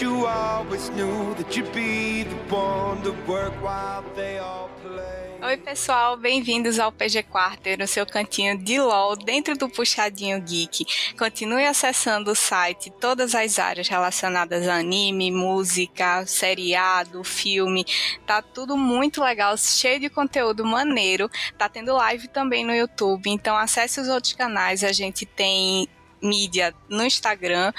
You always knew that you'd be the one to work while they all play. Oi, pessoal, bem-vindos ao PG Quarter, o seu cantinho de LOL dentro do Puxadinho Geek. Continue acessando o site, todas as áreas relacionadas a anime, música, seriado, filme. Tá tudo muito legal, cheio de conteúdo maneiro. Tá tendo live também no YouTube, então acesse os outros canais. A gente tem mídia no Instagram,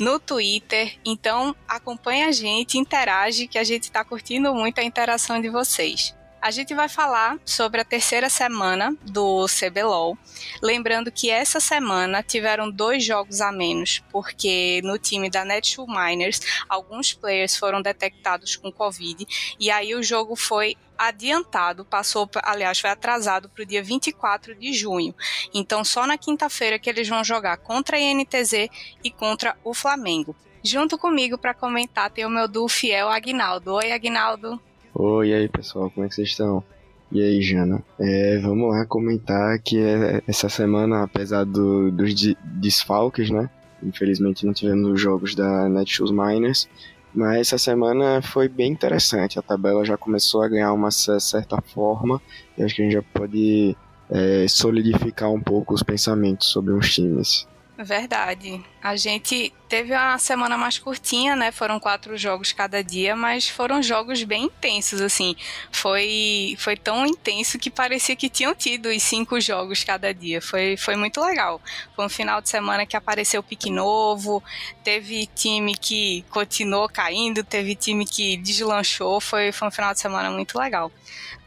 no Twitter. Então acompanha a gente, interage, que a gente está curtindo muito a interação de vocês. A gente vai falar sobre a terceira semana do CBLOL. Lembrando que essa semana tiveram dois jogos a menos, porque no time da Netshoe Miners, alguns players foram detectados com Covid, e aí o jogo foi adiantado, passou, aliás, foi atrasado para o dia 24 de junho. Então, só na quinta-feira que eles vão jogar contra a INTZ e contra o Flamengo. Junto comigo para comentar tem o meu duo fiel Agnaldo. Oi, Agnaldo. Oi, e aí pessoal, como é que vocês estão? E aí, Jana? É, vamos lá comentar que é, essa semana, apesar do, dos desfalques, né? Infelizmente não tivemos os jogos da Netshoes Miners, mas essa semana foi bem interessante. A tabela já começou a ganhar uma certa forma e acho que a gente já pode é, solidificar um pouco os pensamentos sobre os times. Verdade. A gente teve uma semana mais curtinha, né? Foram quatro jogos cada dia, mas foram jogos bem intensos, assim. Foi, foi tão intenso que parecia que tinham tido os cinco jogos cada dia. Foi, foi muito legal. Foi um final de semana que apareceu pique novo, teve time que continuou caindo, teve time que deslanchou. Foi, foi um final de semana muito legal.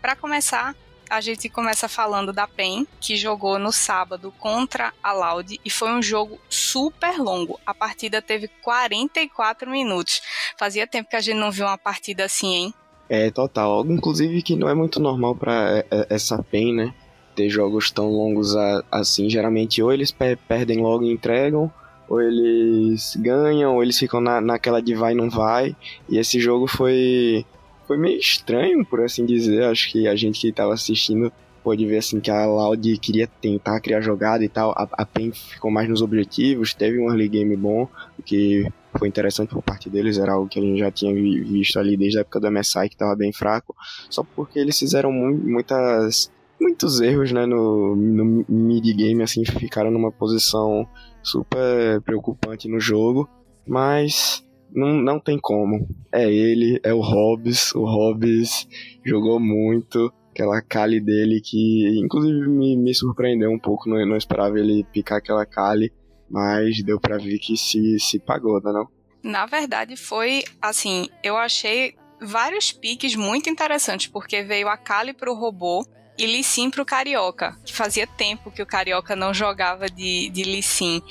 Para começar, a gente começa falando da PEN, que jogou no sábado contra a Loud e foi um jogo super longo. A partida teve 44 minutos. Fazia tempo que a gente não viu uma partida assim, hein? É, total. Inclusive que não é muito normal para é, é, essa PEN, né? Ter jogos tão longos assim. Geralmente ou eles perdem logo e entregam, ou eles ganham, ou eles ficam na, naquela de vai não vai. E esse jogo foi foi meio estranho, por assim dizer. Acho que a gente que estava assistindo pode ver assim que a Loud queria tentar criar jogada e tal. A, a PEN ficou mais nos objetivos, teve um early game bom, o que foi interessante por parte deles, era algo que a gente já tinha visto ali desde a época do MSI, que estava bem fraco, só porque eles fizeram mu muitas muitos erros né, no, no mid game, assim, ficaram numa posição super preocupante no jogo, mas não, não tem como. É ele, é o Hobbs. O Hobbs jogou muito. Aquela Kali dele que, inclusive, me, me surpreendeu um pouco. Não, não esperava ele picar aquela Kali, mas deu pra ver que se, se pagou, não, é não? Na verdade, foi assim. Eu achei vários piques muito interessantes, porque veio a Kali pro robô e Lissim pro Carioca, que fazia tempo que o Carioca não jogava de, de Lissim.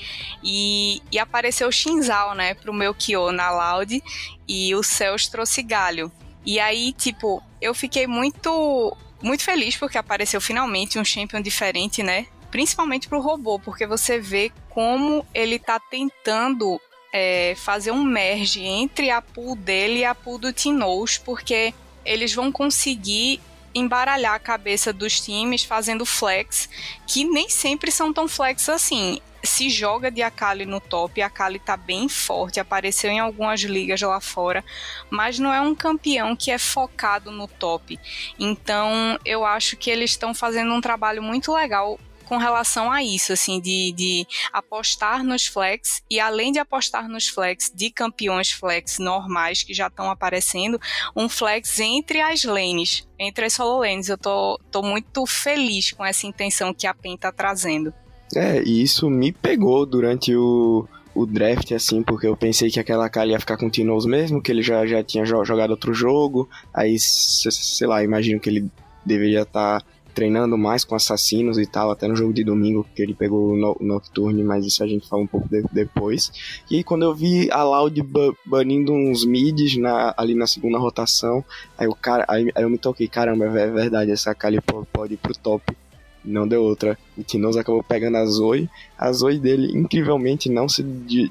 E, e apareceu o Shinzal, né, pro meu Kyo na Loud, e o Céus trouxe Galho. E aí, tipo, eu fiquei muito, muito feliz porque apareceu finalmente um champion diferente, né? Principalmente pro robô, porque você vê como ele tá tentando é, fazer um merge entre a pool dele e a pool do Tinoz, porque eles vão conseguir embaralhar a cabeça dos times fazendo flex, que nem sempre são tão flex assim. Se joga de Akali no top, a Akali tá bem forte, apareceu em algumas ligas lá fora, mas não é um campeão que é focado no top. Então, eu acho que eles estão fazendo um trabalho muito legal com relação a isso, assim, de, de apostar nos flex e além de apostar nos flex de campeões flex normais que já estão aparecendo, um flex entre as lanes, entre as solo lanes. Eu tô, tô muito feliz com essa intenção que a PEN tá trazendo. É, e isso me pegou durante o, o draft, assim, porque eu pensei que aquela Kali ia ficar com o mesmo, que ele já, já tinha jogado outro jogo, aí, sei lá, imagino que ele deveria estar tá treinando mais com assassinos e tal, até no jogo de domingo que ele pegou o Nocturne, mas isso a gente fala um pouco de, depois. E quando eu vi a Loud banindo uns mids na, ali na segunda rotação, aí, o cara, aí, aí eu me toquei, caramba, é verdade, essa Kali pode ir pro top. Não deu outra. O Tinoz acabou pegando a Zoe. A Zoe dele, incrivelmente, não se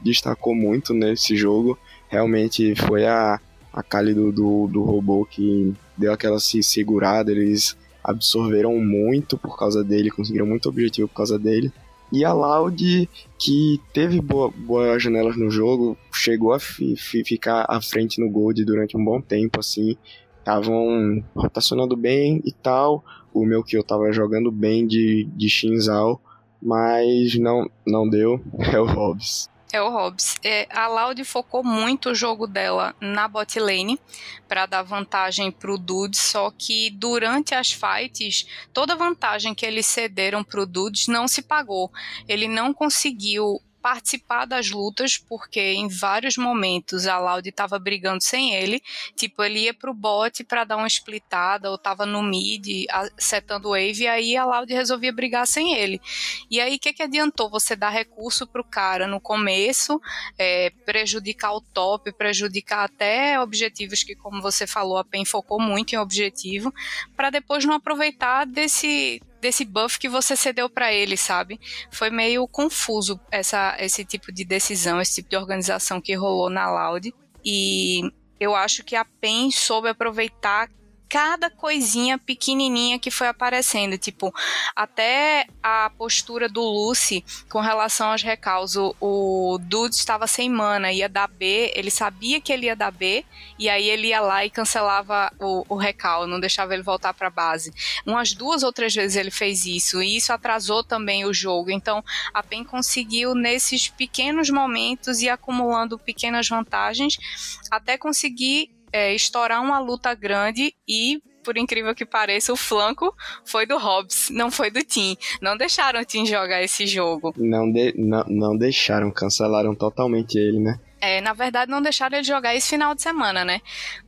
destacou muito nesse jogo. Realmente foi a, a Kali do, do, do robô que deu aquela se segurada. Eles absorveram muito por causa dele, conseguiram muito objetivo por causa dele. E a Loud, que teve boas boa janelas no jogo, chegou a fi, fi, ficar à frente no Gold durante um bom tempo, assim. Estavam rotacionando bem e tal. O meu que eu tava jogando bem de, de Shinzal, mas não, não deu. É o Hobbs. É o Hobbs. É, a Loud focou muito o jogo dela na bot lane para dar vantagem pro Dudes, só que durante as fights, toda vantagem que eles cederam pro Dudes não se pagou. Ele não conseguiu participar das lutas, porque em vários momentos a Loud estava brigando sem ele. Tipo, ele ia pro bot para dar uma splitada, ou tava no mid, setando wave, e aí a Loud resolvia brigar sem ele. E aí, o que, que adiantou você dar recurso pro cara no começo, é, prejudicar o top, prejudicar até objetivos que, como você falou, a PEN focou muito em objetivo, para depois não aproveitar desse desse buff que você cedeu para ele, sabe? Foi meio confuso essa, esse tipo de decisão, esse tipo de organização que rolou na Loud. E eu acho que a PEN soube aproveitar cada coisinha pequenininha que foi aparecendo, tipo, até a postura do Lucy com relação aos recaus, o, o Dude estava sem mana, ia dar B, ele sabia que ele ia dar B, e aí ele ia lá e cancelava o, o recal, não deixava ele voltar para base. Umas duas ou três vezes ele fez isso, e isso atrasou também o jogo, então a PEN conseguiu nesses pequenos momentos e acumulando pequenas vantagens, até conseguir é, estourar uma luta grande e por incrível que pareça, o flanco foi do Hobbs, não foi do Tim. Não deixaram o Tim jogar esse jogo. Não, de, não, não deixaram, cancelaram totalmente ele, né? É, na verdade, não deixaram ele jogar esse final de semana, né?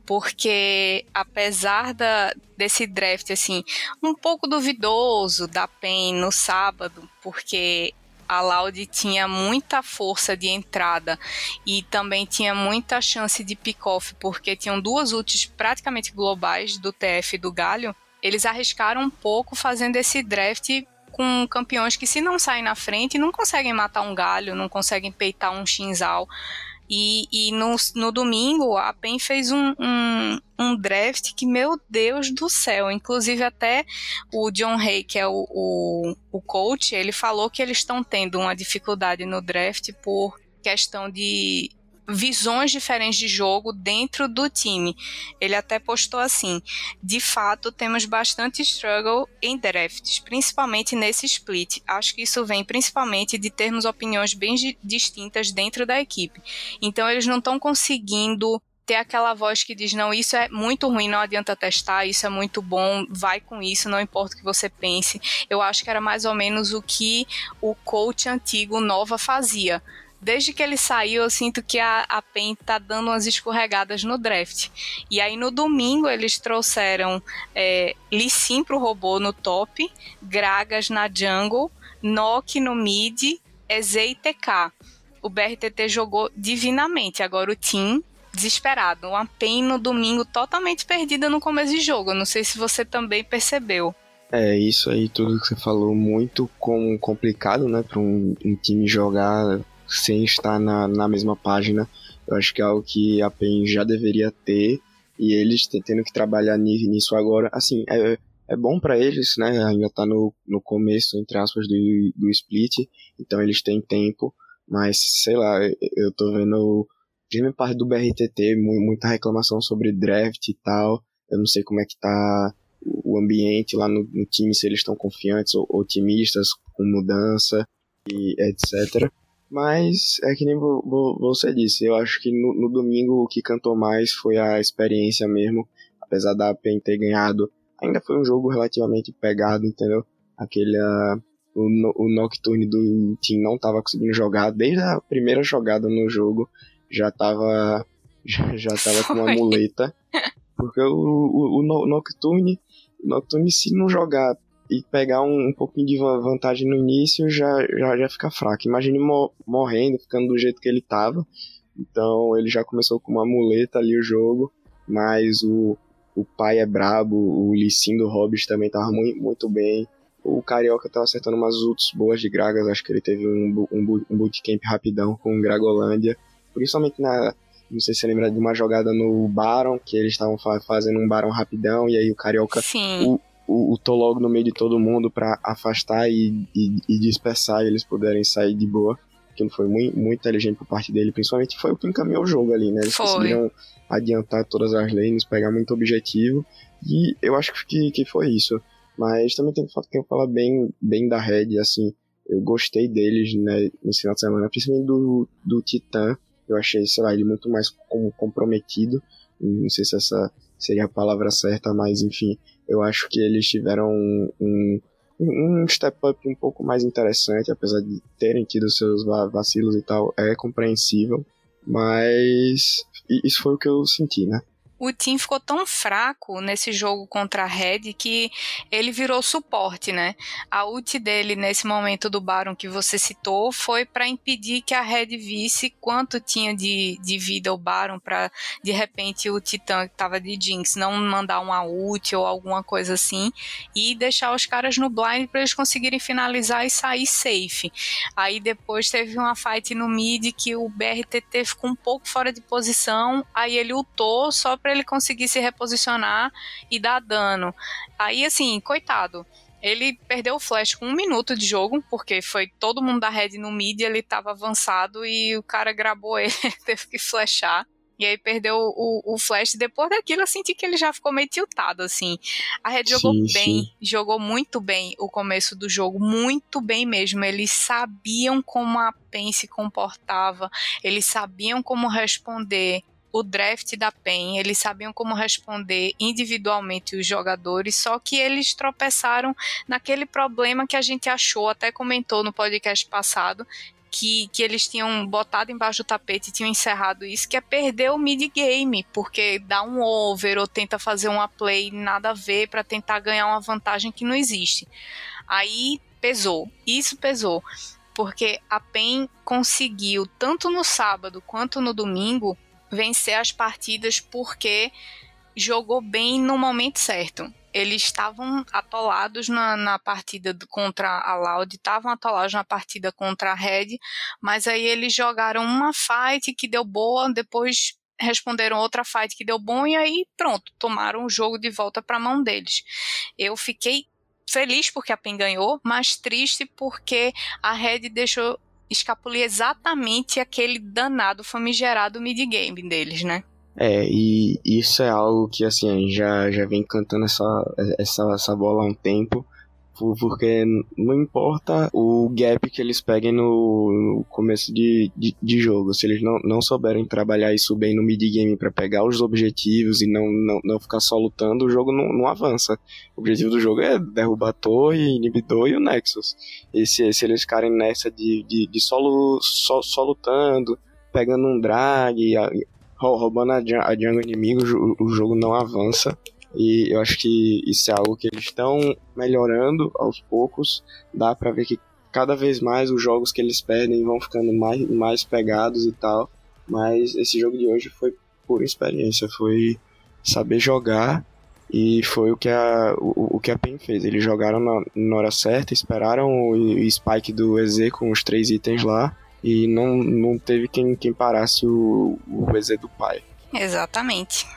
Porque apesar da, desse draft, assim, um pouco duvidoso da PEN no sábado, porque a Loud tinha muita força de entrada e também tinha muita chance de pick-off, porque tinham duas ults praticamente globais do TF e do Galho. Eles arriscaram um pouco fazendo esse draft com campeões que, se não saem na frente, não conseguem matar um galho, não conseguem peitar um Shinzal. E, e no, no domingo a PEN fez um, um, um, draft que, meu Deus do céu, inclusive até o John Hay, que é o, o, o coach, ele falou que eles estão tendo uma dificuldade no draft por questão de visões diferentes de jogo dentro do time. Ele até postou assim: de fato, temos bastante struggle em drafts, principalmente nesse split. Acho que isso vem principalmente de termos opiniões bem distintas dentro da equipe. Então, eles não estão conseguindo ter aquela voz que diz: não, isso é muito ruim, não adianta testar, isso é muito bom, vai com isso, não importa o que você pense. Eu acho que era mais ou menos o que o coach antigo Nova fazia desde que ele saiu, eu sinto que a, a PEN tá dando umas escorregadas no draft. E aí no domingo eles trouxeram é, Lissim pro robô no top, Gragas na jungle, Nock no mid, EZ e TK. O BRTT jogou divinamente. Agora o Team desesperado. Uma PEN no domingo totalmente perdida no começo de jogo. Não sei se você também percebeu. É, isso aí, tudo que você falou, muito com, complicado, né, para um, um, time jogar sem estar na, na mesma página. Eu acho que é algo que a PEN já deveria ter e eles tendo que trabalhar nisso agora. Assim, é, é bom para eles, né? Ainda tá no, no começo, entre aspas, do, do split, então eles têm tempo, mas sei lá, eu tô vendo, primeira parte do BRTT, muita reclamação sobre draft e tal. Eu não sei como é que tá o ambiente lá no, no time, se eles estão confiantes ou otimistas com mudança e etc. Mas é que nem você disse, eu acho que no, no, domingo o que cantou mais foi a experiência mesmo, apesar da PEN ter ganhado. Ainda foi um jogo relativamente pegado, entendeu? Aquele. Uh, o, o Nocturne do time não estava conseguindo jogar, desde a primeira jogada no jogo já estava já, já tava com uma muleta. Porque o, o, o Nocturne, Nocturne, se não jogar e pegar um, um pouquinho de vantagem no início já, já, já fica fraco. Imagine morrendo, ficando do jeito que ele tava. Então ele já começou com uma muleta ali o jogo, mas o, o pai é brabo, o Lissin do Hobbit também tava muito, muito bem. O Carioca tava acertando umas ults boas de Gragas, acho que ele teve um, um, um bootcamp rapidão com Gragolândia. Principalmente na. Não sei se você lembra de uma jogada no Baron, que eles estavam fazendo um Baron rapidão, e aí o Carioca. Sim. O, o, o tô logo no meio de todo mundo para afastar e, e, e, dispersar e eles puderem sair de boa. Que não foi muito, muito inteligente por parte dele, principalmente foi o que encaminhou o jogo ali, né? Eles foi. conseguiram adiantar todas as lanes, pegar muito objetivo, e eu acho que, que foi isso. Mas também tem, tem que falar bem, bem da Red, assim, eu gostei deles, né, nesse final de semana, principalmente do, do Titã, eu achei, sei lá, ele muito mais comprometido, não sei se essa seria a palavra certa, mas enfim, eu acho que eles tiveram um, um, um step up um pouco mais interessante, apesar de terem tido seus vacilos e tal, é compreensível, mas isso foi o que eu senti, né? O Tim ficou tão fraco nesse jogo contra a Red que ele virou suporte, né? A ult dele nesse momento do Baron que você citou foi para impedir que a Red visse quanto tinha de, de vida o Baron para de repente o Titã que tava de Jinx não mandar uma ult ou alguma coisa assim e deixar os caras no blind para eles conseguirem finalizar e sair safe. Aí depois teve uma fight no mid que o BRTT ficou um pouco fora de posição, aí ele ultou só para ele conseguir se reposicionar e dar dano. Aí, assim, coitado. Ele perdeu o flash com um minuto de jogo, porque foi todo mundo da Red no mid, ele tava avançado e o cara grabou ele, teve que flashar. E aí perdeu o, o flash. Depois daquilo, eu senti que ele já ficou meio tiltado, assim. A Red jogou sim, bem, sim. jogou muito bem o começo do jogo, muito bem mesmo. Eles sabiam como a PEN se comportava, eles sabiam como responder o draft da PEN, eles sabiam como responder individualmente os jogadores, só que eles tropeçaram naquele problema que a gente achou, até comentou no podcast passado, que, que, eles tinham botado embaixo do tapete e tinham encerrado isso, que é perder o mid-game, porque dá um over ou tenta fazer uma play nada a ver para tentar ganhar uma vantagem que não existe. Aí pesou, isso pesou, porque a PEN conseguiu, tanto no sábado quanto no domingo, vencer as partidas porque jogou bem no momento certo. Eles estavam atolados na, na partida contra a Loud, estavam atolados na partida contra a Red, mas aí eles jogaram uma fight que deu boa, depois responderam outra fight que deu bom e aí pronto, tomaram o jogo de volta para a mão deles. Eu fiquei feliz porque a PEN ganhou, mas triste porque a Red deixou escapulir exatamente aquele danado famigerado mid-game deles, né? É, e isso é algo que, assim, já, já vem cantando essa, essa, essa bola há um tempo porque não importa o gap que eles peguem no, no começo de, de, de, jogo, se eles não, não souberem trabalhar isso bem no mid-game para pegar os objetivos e não, não, não ficar só lutando, o jogo não, não avança. O objetivo do jogo é derrubar a torre, inibidor e o Nexus. E se, se eles ficarem nessa de, de, de solo, só, só lutando, pegando um drag, roubando a, a jungle inimigo, o, o jogo não avança. E eu acho que isso é algo que eles estão melhorando aos poucos. Dá para ver que cada vez mais os jogos que eles pedem vão ficando mais, mais pegados e tal. Mas esse jogo de hoje foi pura experiência, foi saber jogar e foi o que a, o, o que a PEN fez. Eles jogaram na, na hora certa, esperaram o, o spike do EZ com os três itens lá e não, não teve quem, quem parasse o, o EZ do pai. Exatamente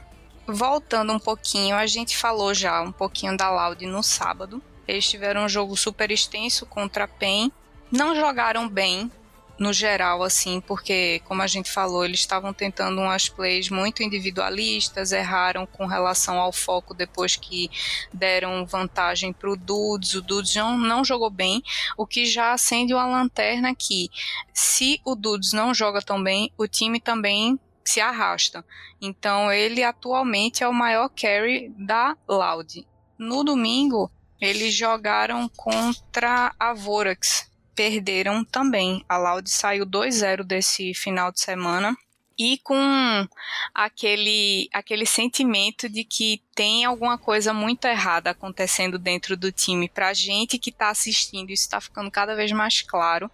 voltando um pouquinho, a gente falou já um pouquinho da Loud no sábado. Eles tiveram um jogo super extenso contra a PEN. Não jogaram bem, no geral, assim, porque, como a gente falou, eles estavam tentando umas plays muito individualistas, erraram com relação ao foco depois que deram vantagem para o Dudes. O Dudes não, não jogou bem, o que já acende uma lanterna que, se o Dudes não joga tão bem, o time também se arrasta. Então ele atualmente é o maior carry da Loud. No domingo, eles jogaram contra a Vorax. Perderam também. A Loud saiu 2-0 desse final de semana e com aquele, aquele sentimento de que tem alguma coisa muito errada acontecendo dentro do time. Para a gente que está assistindo, isso está ficando cada vez mais claro.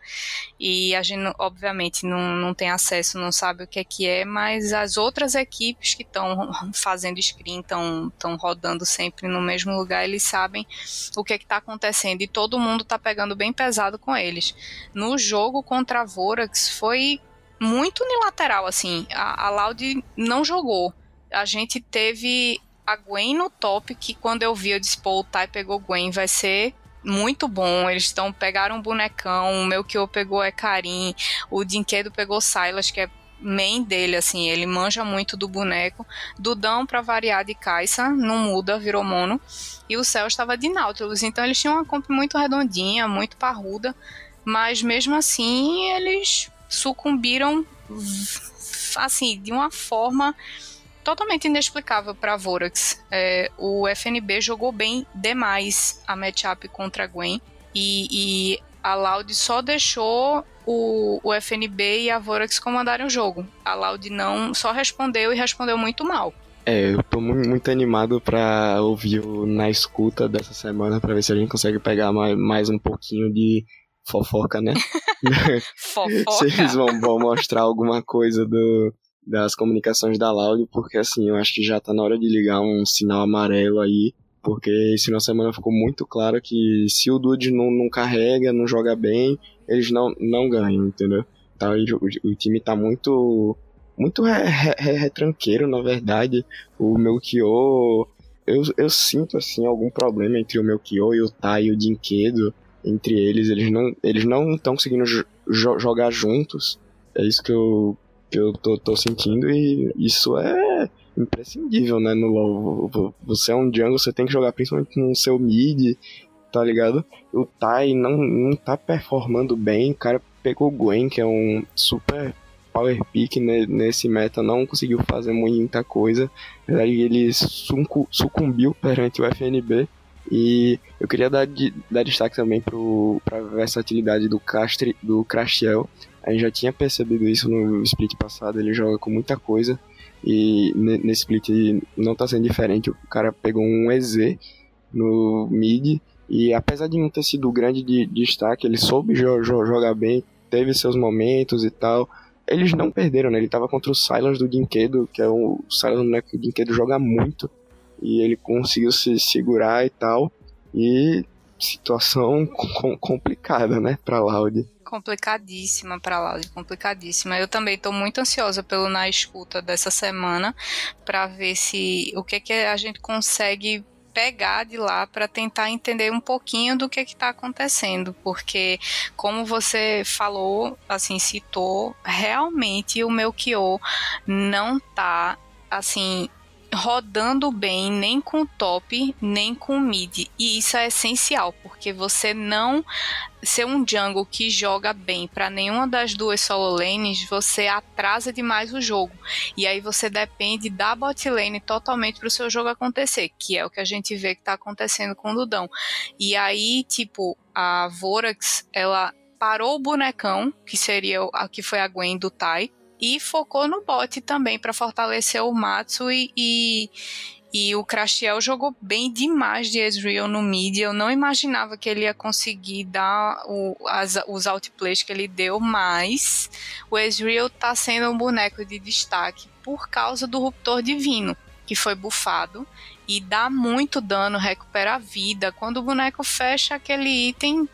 E a gente, obviamente, não, não tem acesso, não sabe o que é que é, mas as outras equipes que estão fazendo screen, estão rodando sempre no mesmo lugar, eles sabem o que é está acontecendo. E todo mundo está pegando bem pesado com eles. No jogo contra a Vorax foi muito unilateral, assim. A, a não jogou. A gente teve a Gwen no top, que quando eu vi, eu disse, pô, o Tai pegou Gwen, vai ser muito bom. Eles estão pegaram um bonecão, o meu que eu pegou é Karim, o Dinquedo pegou Silas, que é main dele, assim, ele manja muito do boneco. Dudão, pra variar de Caixa, não muda, virou mono. E o Céu estava de Nautilus, então eles tinham uma comp muito redondinha, muito parruda, mas mesmo assim eles sucumbiram, assim, de uma forma totalmente inexplicável para Vorax. É, o FNB jogou bem demais a matchup contra a Gwen. E, e a Loud só deixou o, o FNB e a Vorax comandarem o jogo. A Loud não só respondeu e respondeu muito mal. É, eu tô muito animado pra ouvir o Na Escuta dessa semana pra ver se a gente consegue pegar mais, mais um pouquinho de fofoca, né? fofoca? se eles vão, vão mostrar alguma coisa do, das comunicações da Loud, porque assim, eu acho que já tá na hora de ligar um sinal amarelo aí porque esse final de semana ficou muito claro que se o Dude não, não carrega, não joga bem, eles não, não ganham, entendeu? Então o, o time tá muito muito retranqueiro, na verdade. O Melchior, eu, eu sinto assim algum problema entre o Melchior e o Tai e o Dinquedo, entre eles, eles não eles não estão conseguindo jo jogar juntos. É isso que eu que eu tô, tô sentindo e isso é imprescindível, né, no LoL. Você é um jungle, você tem que jogar principalmente no seu mid, tá ligado? O Tai não, não tá performando bem, o cara pegou o Gwen, que é um super power pick né, nesse meta, não conseguiu fazer muita coisa. Verdade, ele sucumbiu perante o FNB. E eu queria dar, dar destaque também para a versatilidade do, Castre, do Crashiel. A gente já tinha percebido isso no split passado, ele joga com muita coisa. E nesse split não tá sendo diferente. O cara pegou um EZ no mid. E apesar de não ter sido grande de, de destaque, ele soube jo jo jogar bem, teve seus momentos e tal. Eles não perderam, né? Ele tava contra o Silence do Dinquedo, que é o Silence né, que o Dinquedo joga muito. E ele conseguiu se segurar e tal. E situação complicada, né, pra Loud complicadíssima para lá, complicadíssima. Eu também estou muito ansiosa pelo na escuta dessa semana para ver se o que que a gente consegue pegar de lá para tentar entender um pouquinho do que está acontecendo, porque como você falou, assim citou, realmente o meu Kyo não tá assim rodando bem nem com top, nem com mid. E isso é essencial, porque você não ser um jungle que joga bem para nenhuma das duas solo lanes, você atrasa demais o jogo. E aí você depende da bot lane totalmente para o seu jogo acontecer, que é o que a gente vê que está acontecendo com o Dudão. E aí, tipo, a Vorax, ela parou o bonecão, que seria a que foi a Gwen do Tai, e focou no bot também para fortalecer o Matsu e, e, e o Crashiel jogou bem demais de Ezreal no mid. Eu não imaginava que ele ia conseguir dar o, as, os outplays que ele deu, mas o Ezreal tá sendo um boneco de destaque por causa do Ruptor Divino, que foi bufado e dá muito dano, recupera a vida. Quando o boneco fecha aquele item,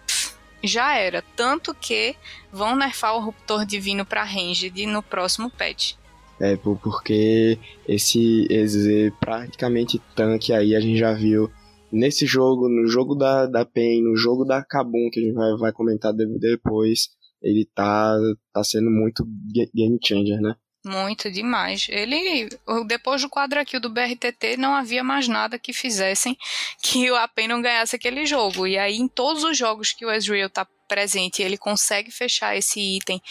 já era. Tanto que vão nerfar o Ruptor Divino para Ranged no próximo patch. É, porque esse, esse praticamente tanque aí a gente já viu nesse jogo, no jogo da, da PEN, no jogo da Kabum, que a gente vai, vai comentar depois, ele tá, tá sendo muito game changer, né? Muito demais. Ele, depois do quadro do BRTT, não havia mais nada que fizessem que o AP não ganhasse aquele jogo. E aí, em todos os jogos que o Ezreal tá presente, ele consegue fechar esse item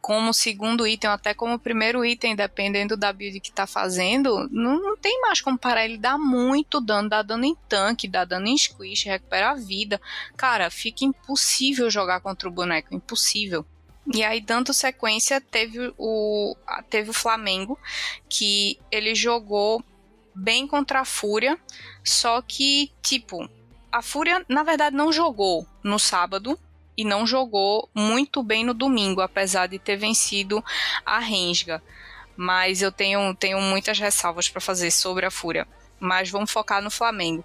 como segundo item, até como primeiro item, dependendo da build que tá fazendo, não, não tem mais como parar. Ele dá muito dano, dá dano em tanque, dá dano em squish, recupera a vida. Cara, fica impossível jogar contra o boneco, impossível. E aí, dando sequência, teve o, teve o Flamengo, que ele jogou bem contra a Fúria, só que, tipo, a Fúria, na verdade, não jogou no sábado e não jogou muito bem no domingo, apesar de ter vencido a Rensga. Mas eu tenho, tenho muitas ressalvas para fazer sobre a Fúria. Mas vamos focar no Flamengo.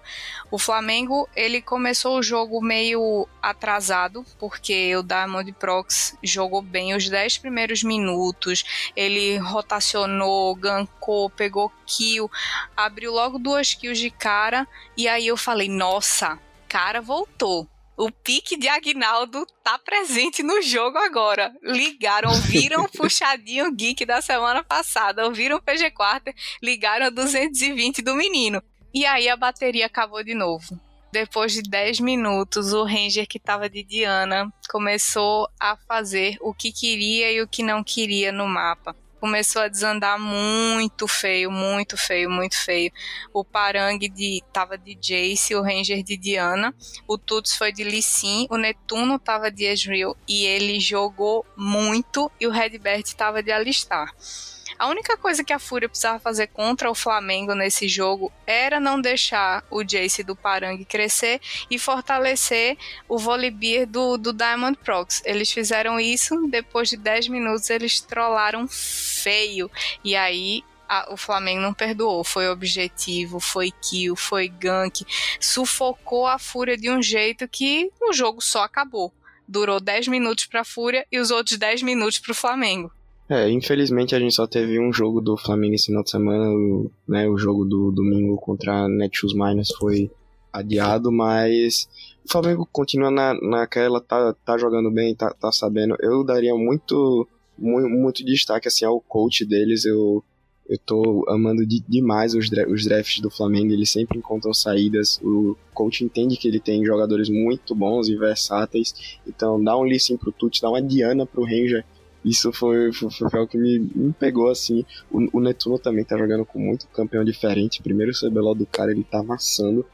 O Flamengo, ele começou o jogo meio atrasado, porque o Diamond Prox jogou bem os 10 primeiros minutos, ele rotacionou, gankou, pegou kill, abriu logo duas kills de cara, e aí eu falei, nossa, cara voltou o pique de Agnaldo tá presente no jogo agora. Ligaram, ouviram o puxadinho geek da semana passada, ouviram o PG Quarter, ligaram a 220 do menino. E aí a bateria acabou de novo. Depois de 10 minutos, o Ranger que estava de Diana começou a fazer o que queria e o que não queria no mapa começou a desandar muito feio, muito feio, muito feio. O Parang de, tava de Jace, o Ranger de Diana, o Tuts foi de Lee Sin, o Netuno tava de Ezreal e ele jogou muito e o Redbert tava de Alistar. A única coisa que a Fúria precisava fazer contra o Flamengo nesse jogo era não deixar o Jace do Parang crescer e fortalecer o Volibear do, do Diamond Prox. Eles fizeram isso, depois de 10 minutos eles trollaram feio. E aí a, o Flamengo não perdoou. Foi objetivo, foi kill, foi gank. Sufocou a Fúria de um jeito que o jogo só acabou. Durou 10 minutos para a Fúria e os outros 10 minutos para o Flamengo. É, infelizmente a gente só teve um jogo do Flamengo esse final de semana, né, o jogo do domingo contra a Netshoes Miners foi adiado, mas o Flamengo continua na, naquela, tá, tá jogando bem, tá, tá sabendo. Eu daria muito, muito, muito destaque assim ao coach deles, eu, eu tô amando de, demais os, os drafts do Flamengo, eles sempre encontram saídas, o coach entende que ele tem jogadores muito bons e versáteis, então dá um listen pro Tuti, dá uma Diana pro Ranger, isso foi, foi, foi algo que me, me pegou assim. O, o, Netuno também tá jogando com muito campeão diferente. Primeiro o CBLOL do cara ele tá amassando.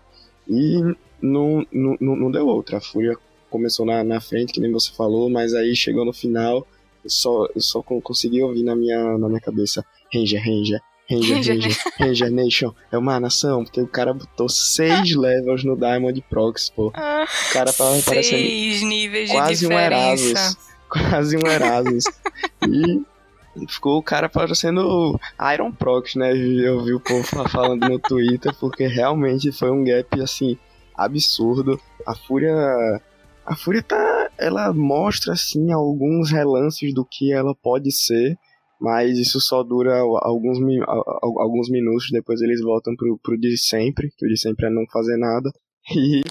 E não, não, não deu outra. A Fúria começou na, na frente, que nem você falou, mas aí chegou no final, eu só, eu só consegui ouvir na minha, na minha cabeça: Ranger, Ranger. Ranger, Ranger, Ranger Nation é uma nação, porque o cara botou seis levels no Diamond Prox, pô. Ah, o cara tava parecendo níveis quase de um Erasmus quase um Erasmus. e ficou o cara parecendo Iron Prox, né? Eu vi o povo falando no Twitter, porque realmente foi um gap, assim, absurdo. A Fúria... A Fúria tá... Ela mostra, assim, alguns relances do que ela pode ser, mas isso só dura alguns, alguns minutos, depois eles voltam pro, pro de sempre, que o de sempre é não fazer nada. E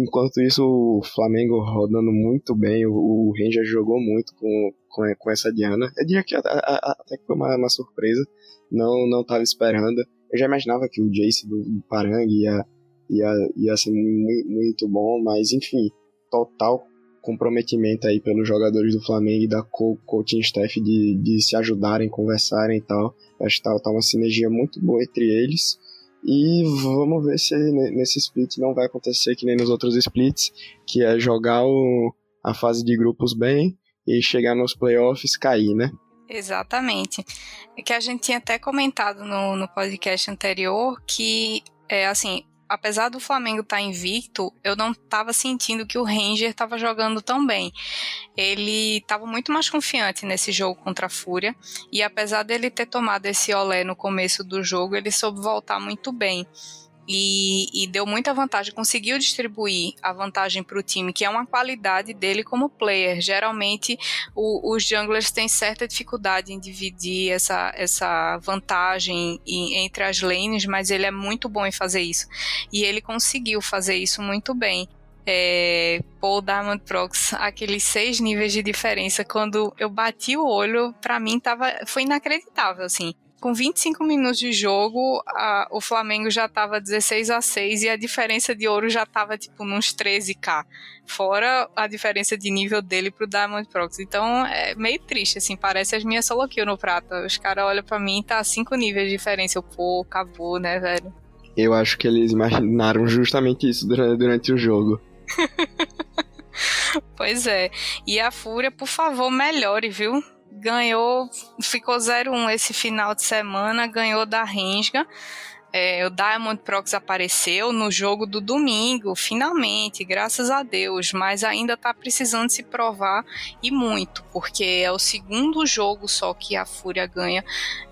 Enquanto isso, o Flamengo rodando muito bem, o, Ranger jogou muito com, com, com essa Diana. Eu diria que até, até que foi uma, uma, surpresa, não não estava esperando. Eu já imaginava que o Jace do, do Parang ia, ia, ia ser muito, muito bom, mas enfim, total comprometimento aí pelos jogadores do Flamengo e da co coaching staff de, de se ajudarem, conversarem e tal. Acho que tá, tá uma sinergia muito boa entre eles. E vamos ver se nesse split não vai acontecer que nem nos outros splits, que é jogar o, a fase de grupos bem e chegar nos playoffs cair, né? Exatamente. É que a gente tinha até comentado no, no podcast anterior que, é, assim, apesar do Flamengo estar tá invicto, eu não estava sentindo que o Ranger estava jogando tão bem. Ele estava muito mais confiante nesse jogo contra a Fúria, e apesar dele ter tomado esse olé no começo do jogo, ele soube voltar muito bem e, e deu muita vantagem, conseguiu distribuir a vantagem para o time, que é uma qualidade dele como player. Geralmente, o, os junglers têm certa dificuldade em dividir essa, essa vantagem em, entre as lanes, mas ele é muito bom em fazer isso. E ele conseguiu fazer isso muito bem. É, Paul Diamond Prox, aqueles seis níveis de diferença, quando eu bati o olho, para mim tava, foi inacreditável, assim com 25 minutos de jogo, a, o Flamengo já estava 16 a 6 e a diferença de ouro já estava tipo nos 13k. Fora a diferença de nível dele pro Diamond Prox. Então é meio triste, assim, parece as minhas solo kill no prata. Os caras olham para mim e tá 5 níveis de diferença. Eu, pô, acabou, né, velho? Eu acho que eles imaginaram justamente isso durante, durante o jogo. pois é. E a Fúria, por favor, melhore, viu? Ganhou, ficou 0-1 esse final de semana, ganhou da Rensga. É, o Diamond Prox apareceu no jogo do domingo, finalmente, graças a Deus, mas ainda tá precisando se provar e muito, porque é o segundo jogo só que a Fúria ganha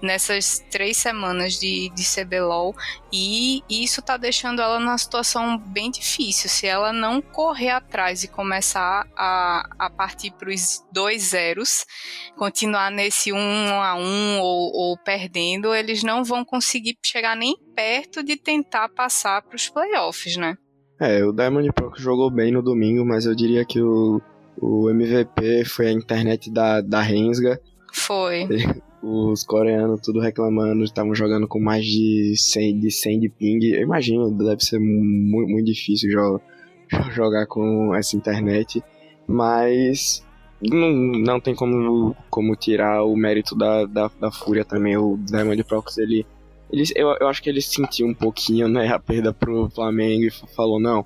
nessas três semanas de, de CBLOL e isso tá deixando ela numa situação bem difícil. Se ela não correr atrás e começar a, a partir para os dois zeros, continuar nesse um a um ou, ou perdendo, eles não vão conseguir chegar nem perto de tentar passar para os playoffs, né? É, o Diamond Pro jogou bem no domingo, mas eu diria que o, o MVP foi a internet da, da Rensga. Foi. Os coreanos tudo reclamando, estavam jogando com mais de 100 de, 100 de ping. Eu imagino, deve ser muito, muito difícil jogar, jogar com essa internet. Mas não, não tem como, como tirar o mérito da, da, da Fúria também. O Diamond Prox, ele ele, eu, eu acho que ele sentiu um pouquinho, né, a perda pro Flamengo e falou, não,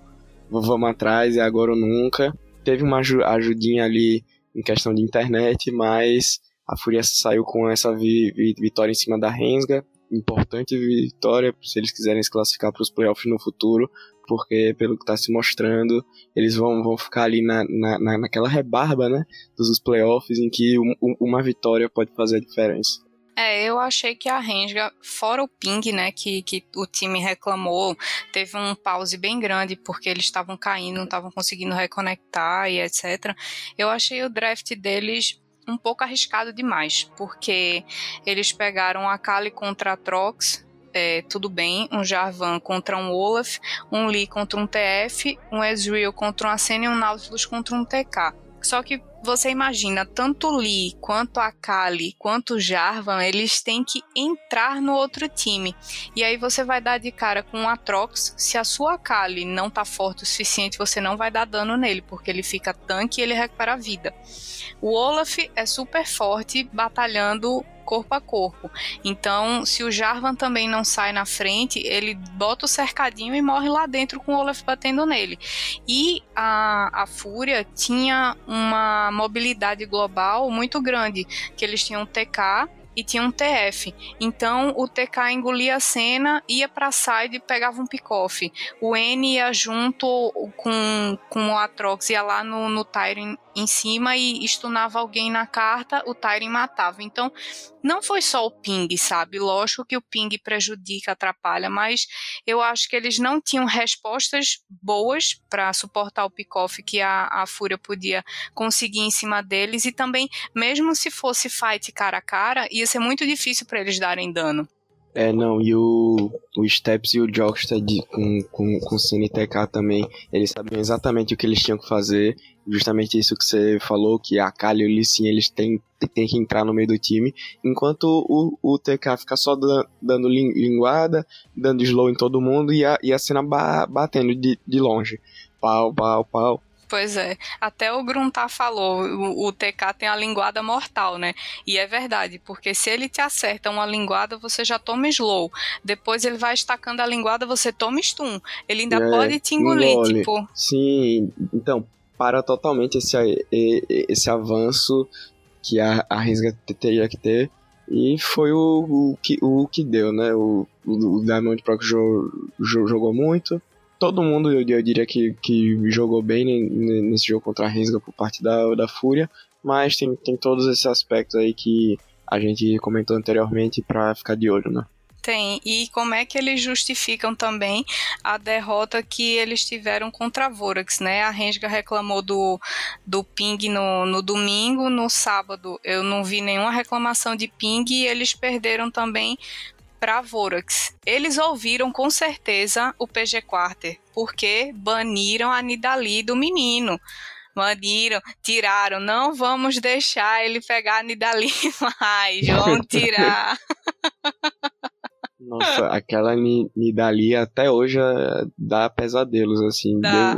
vamos atrás, é agora ou nunca. Teve uma ajudinha ali em questão de internet, mas a Fúria saiu com essa vi, vi, vitória em cima da Rensga, importante vitória se eles quiserem se classificar para os playoffs no futuro, porque pelo que está se mostrando, eles vão, vão ficar ali na, na, naquela rebarba né, dos playoffs em que um, uma vitória pode fazer a diferença. É, eu achei que a Renga, fora o ping, né, que, que o time reclamou, teve um pause bem grande porque eles estavam caindo, não estavam conseguindo reconectar e etc. Eu achei o draft deles um pouco arriscado demais, porque eles pegaram a Kali contra a Trox, é, tudo bem, um Jarvan contra um Olaf, um Lee contra um TF, um Ezreal contra um Ascend e um Nautilus contra um TK. Só que você imagina, tanto Lee, quanto a Kali, quanto o Jarvan, eles têm que entrar no outro time. E aí você vai dar de cara com o Atrox. Se a sua Kali não tá forte o suficiente, você não vai dar dano nele, porque ele fica tanque e ele recupera a vida. O Olaf é super forte batalhando corpo a corpo. Então, se o Jarvan também não sai na frente, ele bota o cercadinho e morre lá dentro com o Olaf batendo nele. E a, a Fúria tinha uma mobilidade global muito grande, que eles tinham TK e tinha um TF. Então o TK engolia a cena, ia pra side e pegava um pick-off. O N ia junto com, com o Atrox, ia lá no, no Tyrion em cima e stunava alguém na carta, o Tyrion matava. Então, não foi só o ping, sabe? Lógico que o ping prejudica, atrapalha, mas eu acho que eles não tinham respostas boas para suportar o pick-off que a, a Fúria podia conseguir em cima deles e também, mesmo se fosse fight cara a cara, ia ser muito difícil para eles darem dano. É, não, e o, o Steps e o Jockstead com, com, com o CNTK também, eles sabiam exatamente o que eles tinham que fazer, justamente isso que você falou, que a Kali e o Lissin, eles têm, têm que entrar no meio do time, enquanto o, o TK fica só dando linguada, dando slow em todo mundo e a, e a cena batendo de, de longe. Pau, pau, pau. Pois é. Até o Gruntar falou, o, o, TK tem a linguada mortal, né? E é verdade, porque se ele te acerta uma linguada, você já toma slow. Depois ele vai estacando a linguada, você toma stun. Ele ainda é, pode te engolir, engole. tipo. Sim, então, para totalmente esse, esse avanço que a, a Risga teria que ter. E foi o, o, que, o que deu, né? O, o, o Diamond Pro jogou, jogou muito todo mundo, eu, eu diria que, que jogou bem nesse jogo contra a Rensga por parte da, da Fúria, mas tem, tem todos esses aspectos aí que a gente comentou anteriormente para ficar de olho, né? Tem. E como é que eles justificam também a derrota que eles tiveram contra a Vorax, né? A Rensga reclamou do, do ping no, no domingo, no sábado eu não vi nenhuma reclamação de ping e eles perderam também para Vorax. Eles ouviram com certeza o PG Quarter, porque baniram a Nidali do menino. Baniram, tiraram, não vamos deixar ele pegar a Nidali mais, vamos tirar. Nossa, aquela Nidali até hoje é, dá pesadelos, assim. Dá.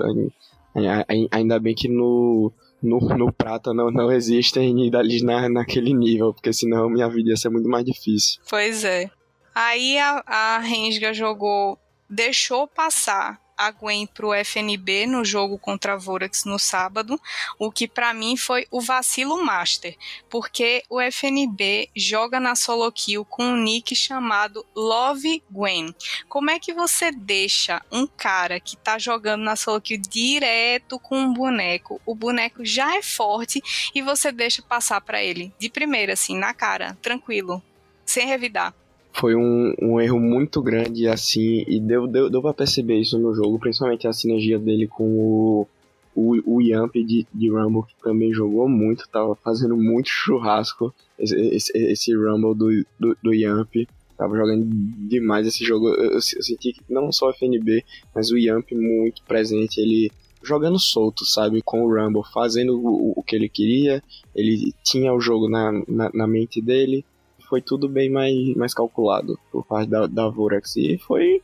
ainda bem que no, no, no prata não, não existem Nidalis na, naquele nível, porque senão minha vida ia ser muito mais difícil. Pois é. Aí a, a Rensga jogou deixou passar a Gwen pro FNB no jogo contra a Vorax no sábado, o que para mim foi o vacilo master, porque o FNB joga na solo kill com um nick chamado Love Gwen. Como é que você deixa um cara que tá jogando na solo kill direto com um boneco, o boneco já é forte e você deixa passar para ele de primeira assim, na cara, tranquilo, sem revidar foi um, um erro muito grande, assim, e deu, deu, deu pra perceber isso no jogo, principalmente a sinergia dele com o, o, o Yamp de, de Rumble, que também jogou muito, tava fazendo muito churrasco esse, esse, esse Rumble do, do, do Yamp. Tava jogando demais esse jogo. Eu, eu, senti que não só o FNB, mas o Yamp muito presente. Ele jogando solto, sabe? Com o Rumble, fazendo o, o que ele queria. Ele tinha o jogo na, na, na mente dele foi tudo bem mais, mais calculado por parte da, da Vorax. E foi,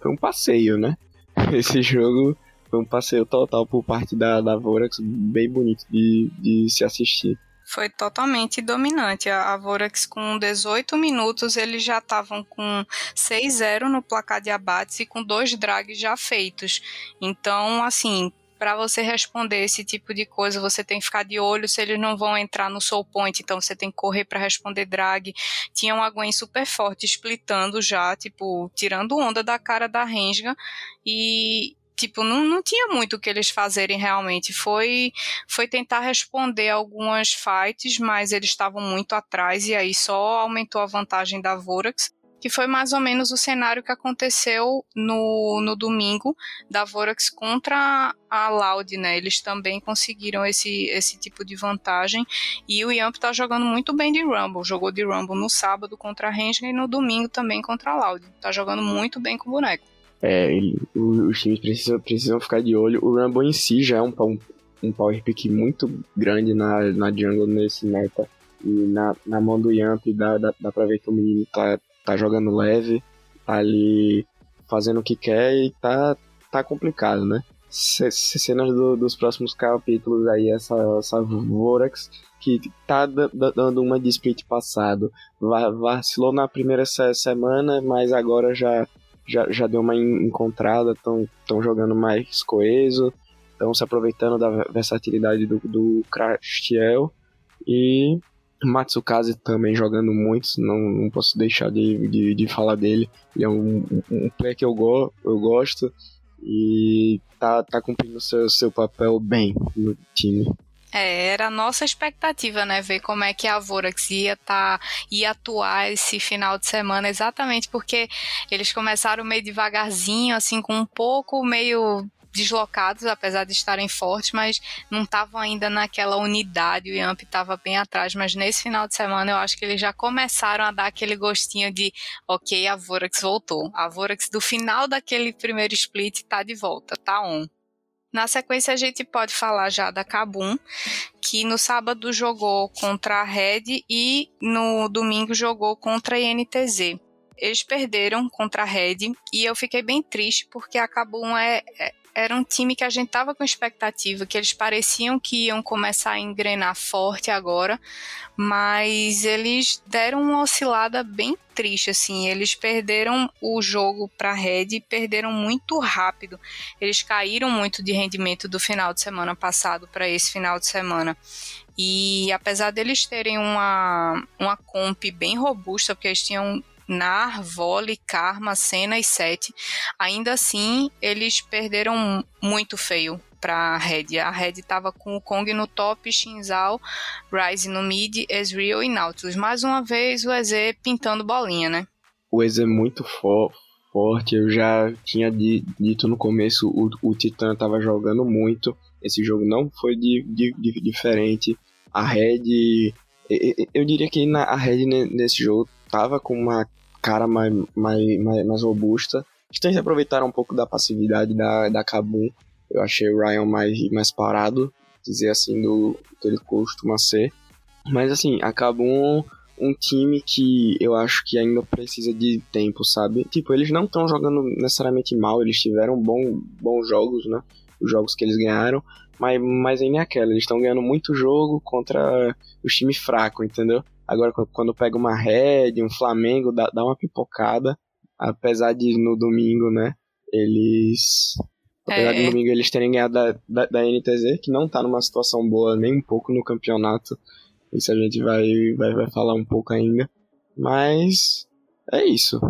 foi um passeio, né? Esse jogo foi um passeio total por parte da, da Vorax, bem bonito de, de se assistir. Foi totalmente dominante. A Vorax, com 18 minutos, eles já estavam com 6-0 no placar de abates e com dois drags já feitos. Então, assim, para você responder esse tipo de coisa, você tem que ficar de olho se eles não vão entrar no soul point, então você tem que correr para responder drag. Tinha uma Gwen super forte splitando já, tipo, tirando onda da cara da Rensga e tipo, não, não tinha muito o que eles fazerem realmente. Foi foi tentar responder algumas fights, mas eles estavam muito atrás e aí só aumentou a vantagem da Vorax que foi mais ou menos o cenário que aconteceu no, no domingo da Vorax contra a Loud, né? Eles também conseguiram esse, esse tipo de vantagem e o Yamp tá jogando muito bem de Rumble. Jogou de Rumble no sábado contra a Ranger e no domingo também contra a Loud. Tá jogando muito bem com o boneco. É, ele, os times precisam, precisam ficar de olho. O Rumble em si já é um, um, um power pick muito grande na, na jungle nesse meta. E na, na mão do Yamp dá, dá, dá pra ver que o menino tá, tá jogando leve, tá ali fazendo o que quer e tá, tá complicado, né? Cenas do, dos próximos capítulos aí, essa, essa Vorax que tá dando uma de split passado. Vacilou na primeira semana, mas agora já, já, já deu uma encontrada, estão jogando mais coeso, estão se aproveitando da versatilidade do, do Crashtiel e Matsukaze também jogando muito, não, não posso deixar de, de, de falar dele. Ele é um, um player que eu, go, eu gosto e tá, tá cumprindo seu, seu papel bem no time. É, era a nossa expectativa, né? Ver como é que a Vorax ia, tá, ia atuar esse final de semana, exatamente porque eles começaram meio devagarzinho, assim, com um pouco meio deslocados, apesar de estarem fortes, mas não estavam ainda naquela unidade. O Yamp estava bem atrás, mas nesse final de semana eu acho que eles já começaram a dar aquele gostinho de, ok, a Vorax voltou. A Vorax do final daquele primeiro split está de volta, tá on. Na sequência, a gente pode falar já da Kabum, que no sábado jogou contra a Red e no domingo jogou contra a INTZ. Eles perderam contra a Red e eu fiquei bem triste porque a Kabum é, é era um time que a gente tava com expectativa, que eles pareciam que iam começar a engrenar forte agora, mas eles deram uma oscilada bem triste, assim. Eles perderam o jogo para Red e perderam muito rápido. Eles caíram muito de rendimento do final de semana passado para esse final de semana. E apesar deles terem uma, uma comp bem robusta, porque eles tinham Nar, Vole, Karma, Senna e Sete. Ainda assim, eles perderam muito feio para Red. A Red estava com o Kong no top, Shinzal, Ryze no mid, Ezreal e Nautilus. Mais uma vez o EZ pintando bolinha, né? O EZ é muito fo forte, eu já tinha dito no começo, o, o Titã estava jogando muito, esse jogo não foi de, diferente. A Red, eu diria que a Red nesse jogo tava com uma cara mais, mais, mais, mais robusta. Eles aproveitaram um pouco da passividade da, da Kabum. Eu achei o Ryan mais, mais parado, dizer assim, do que ele costuma ser. Mas assim, a Kabum um time que eu acho que ainda precisa de tempo, sabe? Tipo, eles não estão jogando necessariamente mal, eles tiveram bom, bons jogos, né? Os jogos que eles ganharam, mas, mas ainda é aquela, eles estão ganhando muito jogo contra os times fracos, entendeu? Agora, quando pega uma Red, um Flamengo, dá, dá uma pipocada. Apesar de no domingo, né? Eles. Apesar é. de domingo eles terem ganhado da, da, da, NTZ, que não tá numa situação boa nem um pouco no campeonato. Isso a gente vai, vai, vai falar um pouco ainda. Mas é isso.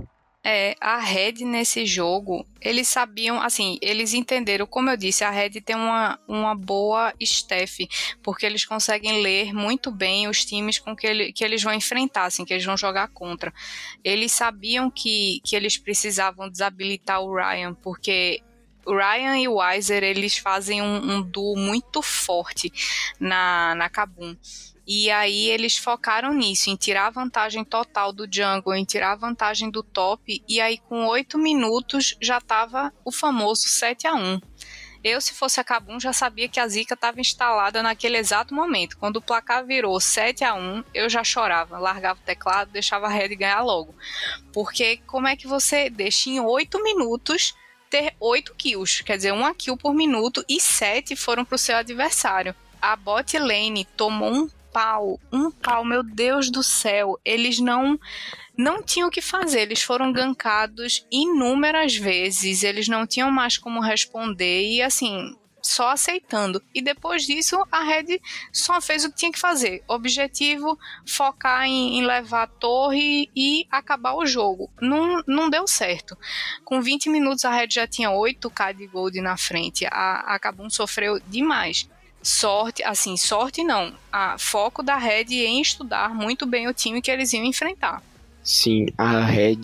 É, a Red nesse jogo, eles sabiam, assim, eles entenderam, como eu disse, a Red tem uma, uma boa staff, porque eles conseguem ler muito bem os times com que, ele, que eles vão enfrentar, assim, que eles vão jogar contra. Eles sabiam que, que eles precisavam desabilitar o Ryan, porque o Ryan e o Weiser, eles fazem um, um duo muito forte na, na Kabum. E aí eles focaram nisso, em tirar a vantagem total do jungle, em tirar a vantagem do top, e aí com oito minutos já tava o famoso 7 a 1 eu, se fosse a Kabum, já sabia que a zica estava instalada naquele exato momento. Quando o placar virou 7 a 1 eu já chorava, largava o teclado, deixava a Red ganhar logo. Porque como é que você deixa em 8 minutos ter 8 kills? Quer dizer, uma kill por minuto e 7 foram para o seu adversário. A bot lane tomou um pau, um pau, meu Deus do céu. Eles não não tinham o que fazer, eles foram gankados inúmeras vezes, eles não tinham mais como responder e assim, só aceitando. E depois disso, a Red só fez o que tinha que fazer. Objetivo: focar em, em, levar a torre e acabar o jogo. Não, não deu certo. Com 20 minutos, a Red já tinha 8k de gold na frente. A, a Kabum sofreu demais sorte, assim, sorte não, a foco da Red em estudar muito bem o time que eles iam enfrentar. Sim, a Red,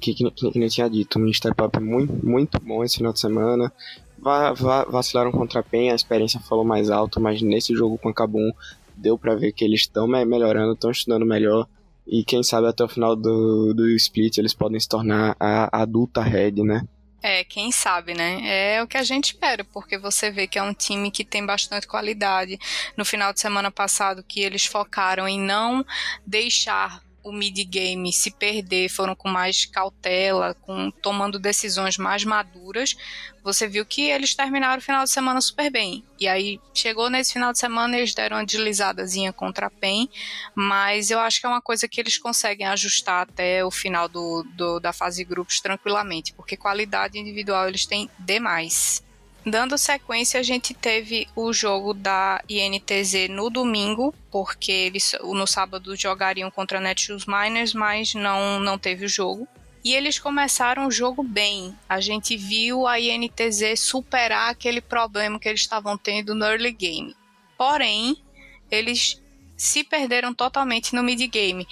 que, que, que, que tinha dito, um step up muito, muito bom esse final de semana. Va, va, vacilaram contra a PEN, a experiência falou mais alto, mas nesse jogo com a Kabum deu para ver que eles estão melhorando, estão estudando melhor. E quem sabe até o final do, do split eles podem se tornar a adulta Red, né? É, quem sabe, né? É o que a gente espera, porque você vê que é um time que tem bastante qualidade. No final de semana passado, que eles focaram em não deixar o mid-game se perder, foram com mais cautela, com tomando decisões mais maduras, você viu que eles terminaram o final de semana super bem. E aí chegou nesse final de semana eles deram uma deslizadazinha contra a PEN, mas eu acho que é uma coisa que eles conseguem ajustar até o final do, do da fase de grupos tranquilamente, porque qualidade individual eles têm demais. Dando sequência, a gente teve o jogo da INTZ no domingo, porque eles no sábado jogariam contra a Netshoes Miners, mas não, não teve o jogo. E eles começaram o jogo bem. A gente viu a INTZ superar aquele problema que eles estavam tendo no early game. Porém, eles se perderam totalmente no mid game.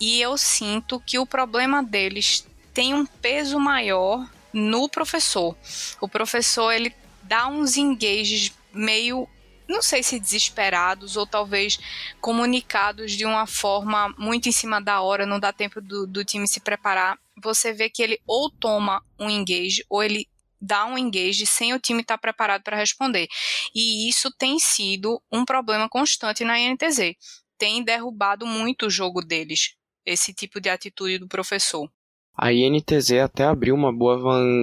E eu sinto que o problema deles tem um peso maior no professor. O professor ele dá uns engages meio não sei se desesperados ou talvez comunicados de uma forma muito em cima da hora, não dá tempo do, do time se preparar. Você vê que ele ou toma um engage ou ele dá um engage sem o time estar tá preparado para responder. E isso tem sido um problema constante na INTZ. Tem derrubado muito o jogo deles, esse tipo de atitude do professor. A INTZ até abriu uma boa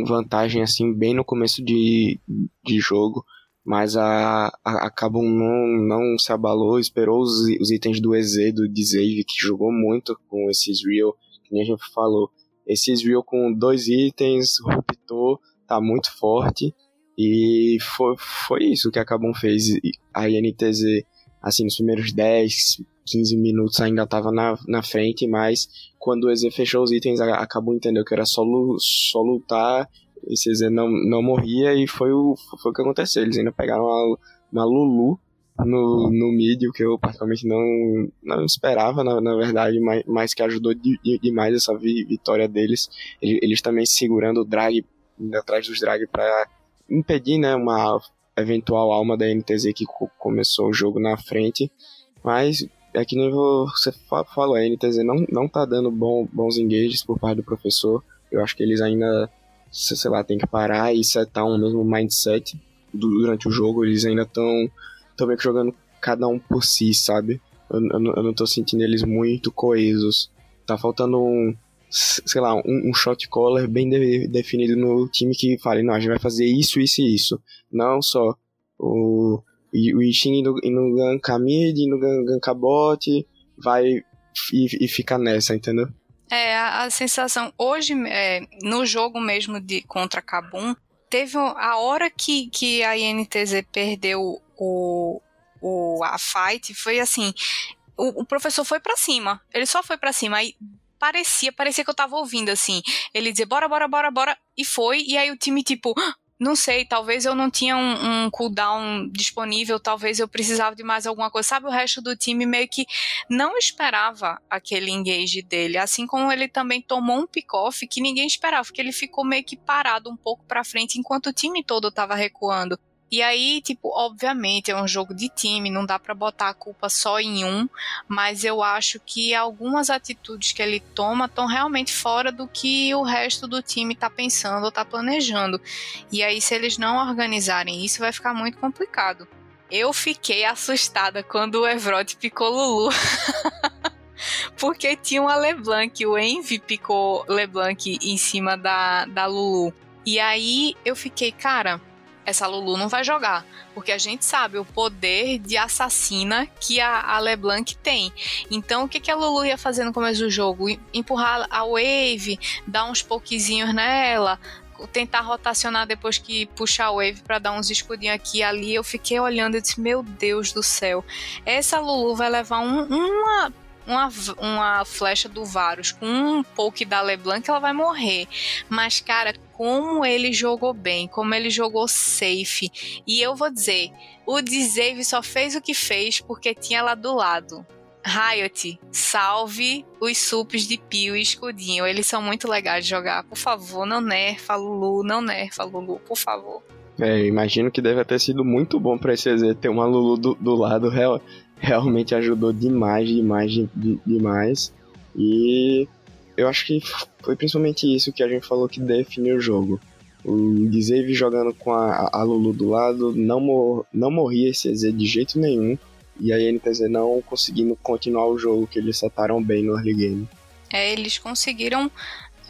vantagem assim bem no começo de, de jogo, mas a, a, a não, não se abalou, esperou os, os itens do EZ, do Dzave, que jogou muito com esses Real, que nem a gente falou. Esses Real com dois itens, ruptor, tá muito forte, e foi, foi isso que a Kabum fez. A INTZ, assim, nos primeiros 10, 15 minutos ainda estava na, na frente, mas quando o EZ fechou os itens, acabou entendendo que era só, só lutar, esse EZ não, não morria e foi o, foi o que aconteceu. Eles ainda pegaram uma, uma Lulu no, no mid, o que eu particularmente não, não esperava, na, na verdade, mas, mas que ajudou de, de, demais essa vi, vitória deles. Eles, eles, também segurando o drag, atrás dos drag para impedir né, uma eventual alma da NTZ que começou o jogo na frente. Mas é que nem você falou, a NTZ não, não tá dando bom, bons engages por parte do professor. Eu acho que eles ainda, sei lá, tem que parar e setar um mesmo mindset durante o jogo. Eles ainda estão meio que jogando cada um por si, sabe? Eu, eu, eu, não tô sentindo eles muito coesos. Tá faltando um, sei lá, um, um shot caller bem de, definido no time que fale, não, a gente vai fazer isso, isso e isso. Não só o o Ishin indo, gankar mid, indo gankar bot, vai e, e fica nessa, entendeu? É, a, a sensação. Hoje, é, no jogo mesmo de contra Kabum, teve a hora que, que a INTZ perdeu o, o, a fight, foi assim. O, o professor foi para cima. Ele só foi para cima. Aí parecia, parecia que eu tava ouvindo, assim. Ele dizer, bora, bora, bora, bora. E foi. E aí o time, tipo, não sei, talvez eu não tinha um, um, cooldown disponível, talvez eu precisava de mais alguma coisa. Sabe, o resto do time meio que não esperava aquele engage dele. Assim como ele também tomou um pick-off que ninguém esperava, porque ele ficou meio que parado um pouco para frente enquanto o time todo estava recuando. E aí, tipo, obviamente é um jogo de time, não dá para botar a culpa só em um, mas eu acho que algumas atitudes que ele toma estão realmente fora do que o resto do time tá pensando ou tá planejando. E aí, se eles não organizarem isso, vai ficar muito complicado. Eu fiquei assustada quando o Evrod picou Lulu. Porque tinha uma LeBlanc, o Envy picou LeBlanc em cima da, da Lulu. E aí eu fiquei, cara, essa Lulu não vai jogar. Porque a gente sabe o poder de assassina que a, a LeBlanc tem. Então, o que, que a Lulu ia fazer no começo do jogo? Empurrar a Wave, dar uns pouquinhos nela, tentar rotacionar depois que puxar a wave para dar uns escudinhos aqui e ali. Eu fiquei olhando e disse: Meu Deus do céu, essa Lulu vai levar um, uma uma, uma flecha do Varus com um poke da LeBlanc, ela vai morrer. Mas, cara, como ele jogou bem, como ele jogou safe. E eu vou dizer, o Dzave só fez o que fez porque tinha lá do lado. Riot, salve os supes de Pio e Escudinho. Eles são muito legais de jogar. Por favor, não nerfa Lulu, não nerfa Lulu, por favor. É, imagino que deve ter sido muito bom pra esse EZ ter uma Lulu do, do lado. Real, realmente ajudou demais, demais, demais. E eu acho que foi principalmente isso que a gente falou que definiu o jogo. O Gizave jogando com a, a Lulu do lado, não, mor não morria esse EZ de jeito nenhum. E a NTZ não conseguindo continuar o jogo que eles setaram bem no early game. É, eles conseguiram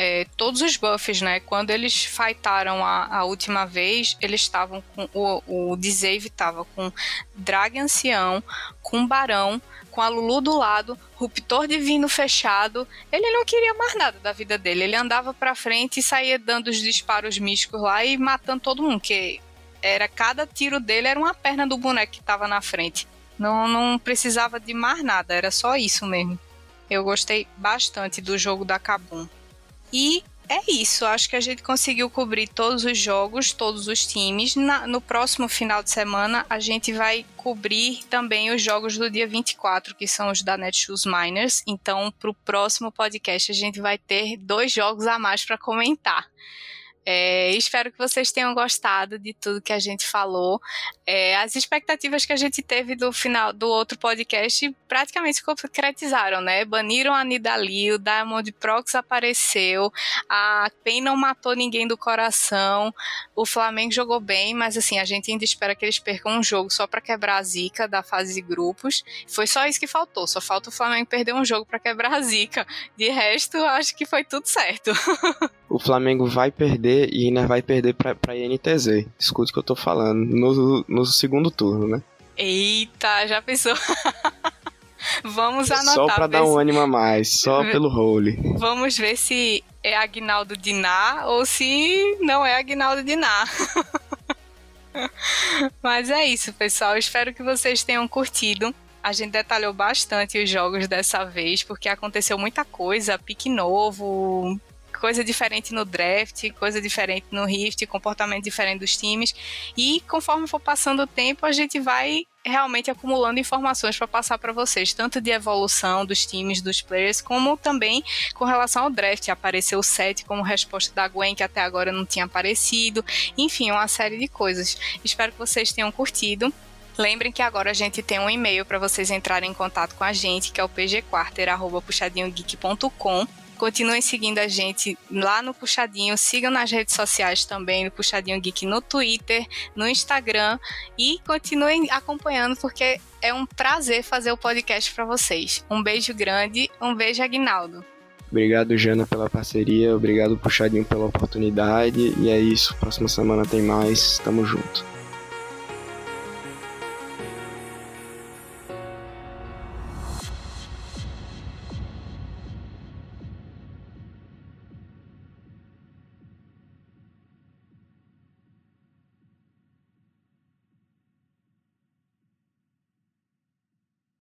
é, todos os buffs, né? Quando eles fightaram a, a última vez, eles estavam com. O, o Dzave estava com Drag Ancião, com Barão, com a Lulu do lado, Ruptor Divino fechado. Ele não queria mais nada da vida dele. Ele andava pra frente e saía dando os disparos místicos lá e matando todo mundo, que era cada tiro dele era uma perna do boneco que estava na frente. Não, não precisava de mais nada, era só isso mesmo. Eu gostei bastante do jogo da Kabum. E é isso, acho que a gente conseguiu cobrir todos os jogos, todos os times. Na, no próximo final de semana, a gente vai cobrir também os jogos do dia 24, que são os da Netshoes Miners. Então, para o próximo podcast, a gente vai ter dois jogos a mais para comentar. É, espero que vocês tenham gostado de tudo que a gente falou. É, as expectativas que a gente teve do final do outro podcast praticamente se concretizaram, né? Baniram a Nidali, o Diamond Prox apareceu, a PEN não matou ninguém do coração, o Flamengo jogou bem, mas assim, a gente ainda espera que eles percam um jogo só para quebrar a zica da fase de grupos. Foi só isso que faltou, só falta o Flamengo perder um jogo para quebrar a zica. De resto, acho que foi tudo certo. o Flamengo vai perder e ainda vai perder pra, pra INTZ. Escute o que eu tô falando. No, no segundo turno, né? Eita, já pensou? Vamos anotar. Só pra dar um se... ânimo a mais, só pelo role. Vamos ver se é Agnaldo Diná ou se não é Agnaldo Diná. Mas é isso, pessoal. Espero que vocês tenham curtido. A gente detalhou bastante os jogos dessa vez, porque aconteceu muita coisa, pique novo, coisa diferente no draft, coisa diferente no Rift, comportamento diferente dos times. E conforme for passando o tempo, a gente vai realmente acumulando informações para passar para vocês, tanto de evolução dos times, dos players, como também com relação ao draft. Apareceu o set como resposta da Gwen, que até agora não tinha aparecido. Enfim, uma série de coisas. Espero que vocês tenham curtido. Lembrem que agora a gente tem um e-mail para vocês entrarem em contato com a gente, que é o pgquarter.puxadinhogeek.com. Continuem seguindo a gente lá no Puxadinho. Sigam nas redes sociais também, no Puxadinho Geek no Twitter, no Instagram. E continuem acompanhando, porque é um prazer fazer o podcast para vocês. Um beijo grande, um beijo, Aguinaldo. Obrigado, Jana, pela parceria. Obrigado, Puxadinho, pela oportunidade. E é isso. Próxima semana tem mais. Tamo junto.